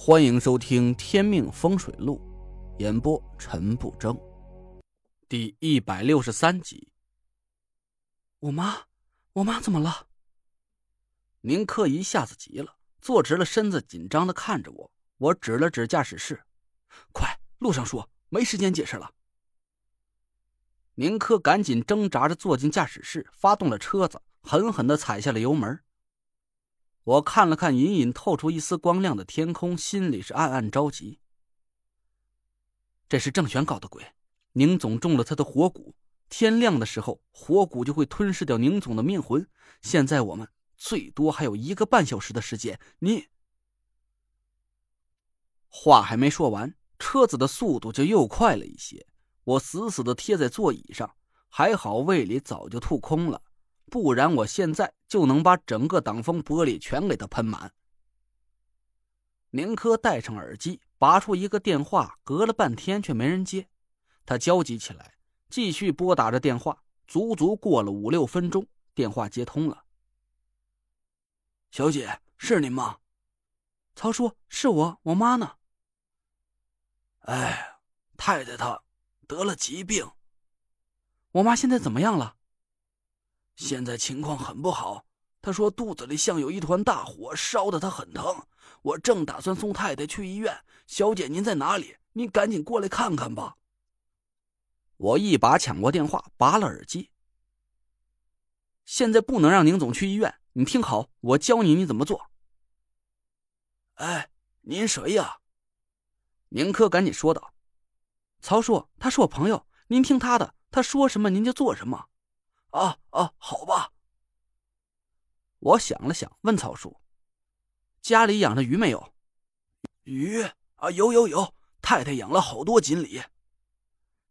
欢迎收听《天命风水录》，演播陈不争，第一百六十三集。我妈，我妈怎么了？宁珂一下子急了，坐直了身子，紧张的看着我。我指了指驾驶室：“快，路上说，没时间解释了。”宁珂赶紧挣扎着坐进驾驶室，发动了车子，狠狠的踩下了油门。我看了看隐隐透出一丝光亮的天空，心里是暗暗着急。这是郑玄搞的鬼，宁总中了他的火蛊，天亮的时候，火蛊就会吞噬掉宁总的命魂。现在我们最多还有一个半小时的时间，你……话还没说完，车子的速度就又快了一些。我死死的贴在座椅上，还好胃里早就吐空了。不然，我现在就能把整个挡风玻璃全给他喷满。宁珂戴上耳机，拔出一个电话，隔了半天却没人接，他焦急起来，继续拨打着电话。足足过了五六分钟，电话接通了。小姐，是您吗？曹叔，是我，我妈呢？哎，太太她得了疾病。我妈现在怎么样了？现在情况很不好，他说肚子里像有一团大火，烧得他很疼。我正打算送太太去医院，小姐您在哪里？您赶紧过来看看吧。我一把抢过电话，拔了耳机。现在不能让宁总去医院，你听好，我教你你怎么做。哎，您谁呀？宁珂赶紧说道：“曹叔，他是我朋友，您听他的，他说什么您就做什么。”啊啊，好吧。我想了想，问曹叔：“家里养着鱼没有？”鱼啊，有有有，太太养了好多锦鲤。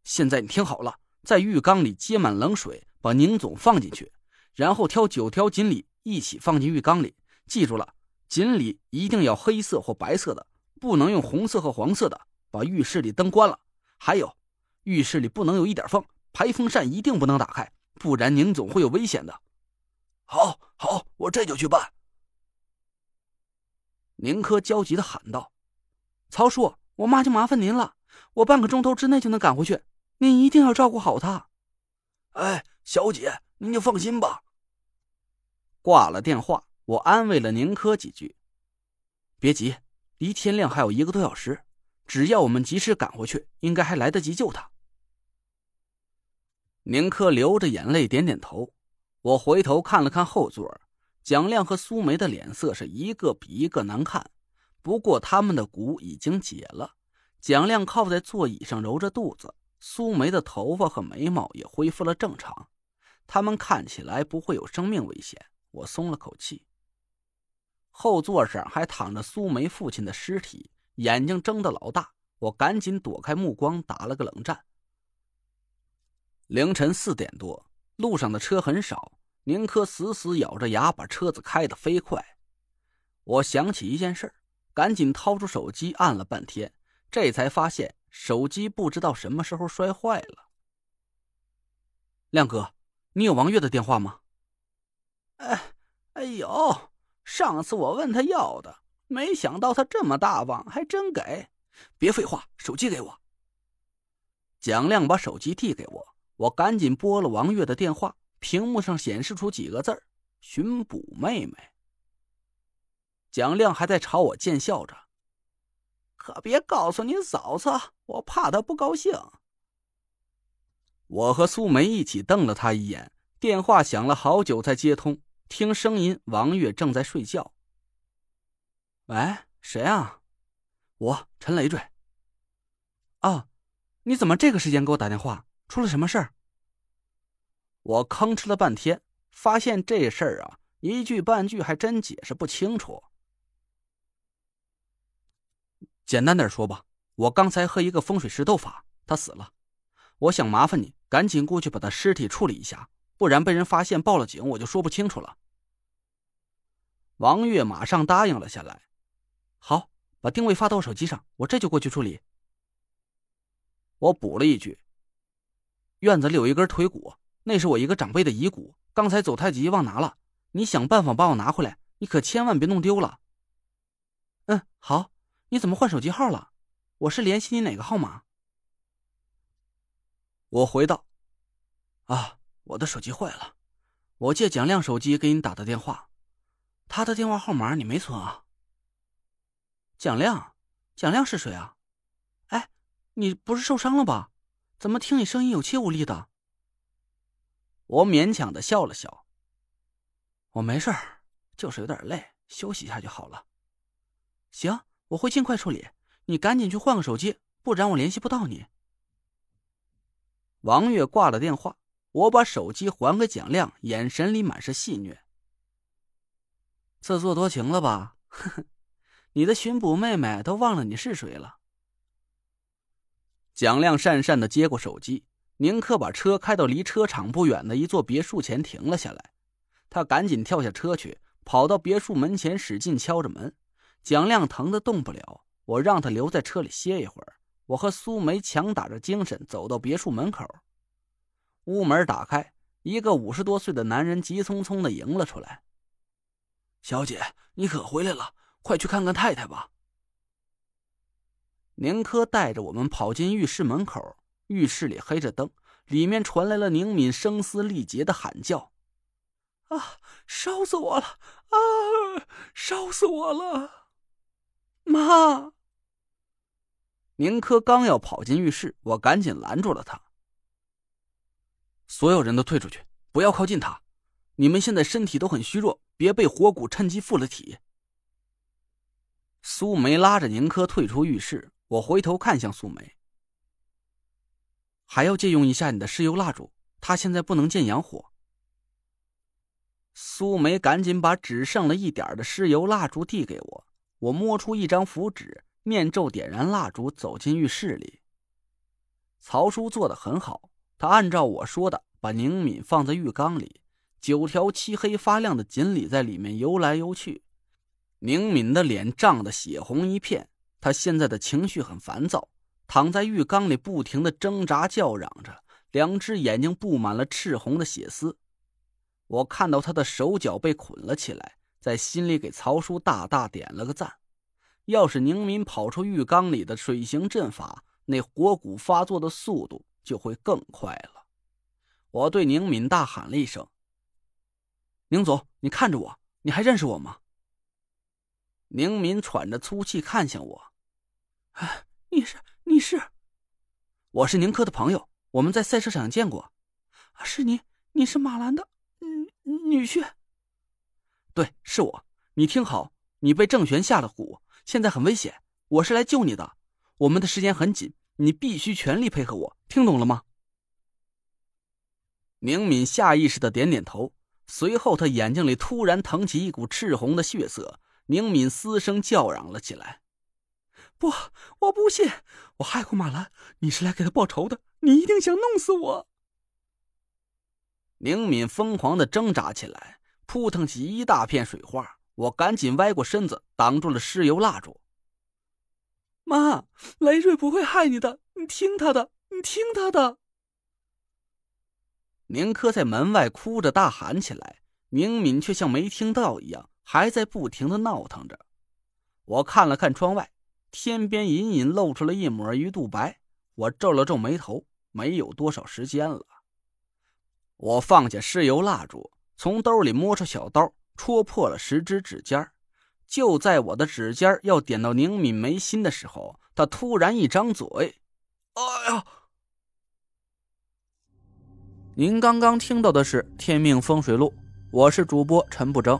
现在你听好了，在浴缸里接满冷水，把宁总放进去，然后挑九条锦鲤一起放进浴缸里。记住了，锦鲤一定要黑色或白色的，不能用红色和黄色的。把浴室里灯关了，还有，浴室里不能有一点风，排风扇一定不能打开。不然宁总会有危险的。好，好，我这就去办。宁珂焦急的喊道：“曹叔，我妈就麻烦您了，我半个钟头之内就能赶回去，您一定要照顾好她。”哎，小姐，您就放心吧。挂了电话，我安慰了宁珂几句：“别急，离天亮还有一个多小时，只要我们及时赶回去，应该还来得及救她。”宁珂流着眼泪点点头，我回头看了看后座，蒋亮和苏梅的脸色是一个比一个难看。不过他们的蛊已经解了，蒋亮靠在座椅上揉着肚子，苏梅的头发和眉毛也恢复了正常，他们看起来不会有生命危险，我松了口气。后座上还躺着苏梅父亲的尸体，眼睛睁得老大，我赶紧躲开目光，打了个冷战。凌晨四点多，路上的车很少。宁珂死死咬着牙，把车子开得飞快。我想起一件事，赶紧掏出手机按了半天，这才发现手机不知道什么时候摔坏了。亮哥，你有王月的电话吗？哎，哎呦，上次我问他要的，没想到他这么大方，还真给。别废话，手机给我。蒋亮把手机递给我。我赶紧拨了王月的电话，屏幕上显示出几个字儿寻捕妹妹。”蒋亮还在朝我贱笑着，“可别告诉你嫂子，我怕她不高兴。”我和苏梅一起瞪了他一眼，电话响了好久才接通，听声音，王月正在睡觉。“喂，谁啊？我陈累赘。”“啊，你怎么这个时间给我打电话？”出了什么事儿？我吭哧了半天，发现这事儿啊，一句半句还真解释不清楚。简单点说吧，我刚才和一个风水师斗法，他死了。我想麻烦你赶紧过去把他尸体处理一下，不然被人发现报了警，我就说不清楚了。王月马上答应了下来。好，把定位发到我手机上，我这就过去处理。我补了一句。院子里有一根腿骨，那是我一个长辈的遗骨。刚才走太急忘拿了，你想办法帮我拿回来，你可千万别弄丢了。嗯，好，你怎么换手机号了？我是联系你哪个号码？我回道：“啊，我的手机坏了，我借蒋亮手机给你打的电话，他的电话号码你没存啊？”蒋亮，蒋亮是谁啊？哎，你不是受伤了吧？怎么听你声音有气无力的？我勉强的笑了笑，我没事儿，就是有点累，休息一下就好了。行，我会尽快处理，你赶紧去换个手机，不然我联系不到你。王月挂了电话，我把手机还给蒋亮，眼神里满是戏谑。自作多情了吧？呵呵，你的巡捕妹妹都忘了你是谁了。蒋亮讪讪的接过手机，宁可把车开到离车场不远的一座别墅前停了下来。他赶紧跳下车去，跑到别墅门前，使劲敲着门。蒋亮疼得动不了，我让他留在车里歇一会儿。我和苏梅强打着精神走到别墅门口，屋门打开，一个五十多岁的男人急匆匆的迎了出来。小姐，你可回来了，快去看看太太吧。宁珂带着我们跑进浴室门口，浴室里黑着灯，里面传来了宁敏声嘶力竭的喊叫：“啊，烧死我了！啊，烧死我了！妈！”宁珂刚要跑进浴室，我赶紧拦住了他。所有人都退出去，不要靠近他。你们现在身体都很虚弱，别被火蛊趁机附了体。苏梅拉着宁珂退出浴室，我回头看向苏梅，还要借用一下你的尸油蜡烛，他现在不能见阳火。苏梅赶紧把只剩了一点的尸油蜡烛递给我，我摸出一张符纸。念咒，点燃蜡烛，走进浴室里。曹叔做的很好，他按照我说的，把宁敏放在浴缸里，九条漆黑发亮的锦鲤在里面游来游去。宁敏的脸涨得血红一片，他现在的情绪很烦躁，躺在浴缸里不停的挣扎叫嚷着，两只眼睛布满了赤红的血丝。我看到他的手脚被捆了起来，在心里给曹叔大大点了个赞。要是宁敏跑出浴缸里的水行阵法，那火蛊发作的速度就会更快了。我对宁敏大喊了一声：“宁总，你看着我，你还认识我吗？”宁敏喘着粗气看向我：“啊，你是你是，我是宁珂的朋友，我们在赛车场见过。是你，你是马兰的女女婿？对，是我。你听好，你被郑玄下了蛊。”现在很危险，我是来救你的。我们的时间很紧，你必须全力配合我，听懂了吗？宁敏下意识的点点头，随后他眼睛里突然腾起一股赤红的血色。宁敏嘶声叫嚷了起来：“不，我不信，我害过马兰，你是来给他报仇的，你一定想弄死我！”宁敏疯狂的挣扎起来，扑腾起一大片水花。我赶紧歪过身子，挡住了尸油蜡烛。妈，雷瑞不会害你的，你听他的，你听他的。宁珂在门外哭着大喊起来，宁敏却像没听到一样，还在不停的闹腾着。我看了看窗外，天边隐隐露出了一抹鱼肚白。我皱了皱眉头，没有多少时间了。我放下尸油蜡烛，从兜里摸出小刀。戳破了十只指尖就在我的指尖要点到宁敏眉心的时候，他突然一张嘴：“哎呀！”您刚刚听到的是《天命风水录》，我是主播陈不争。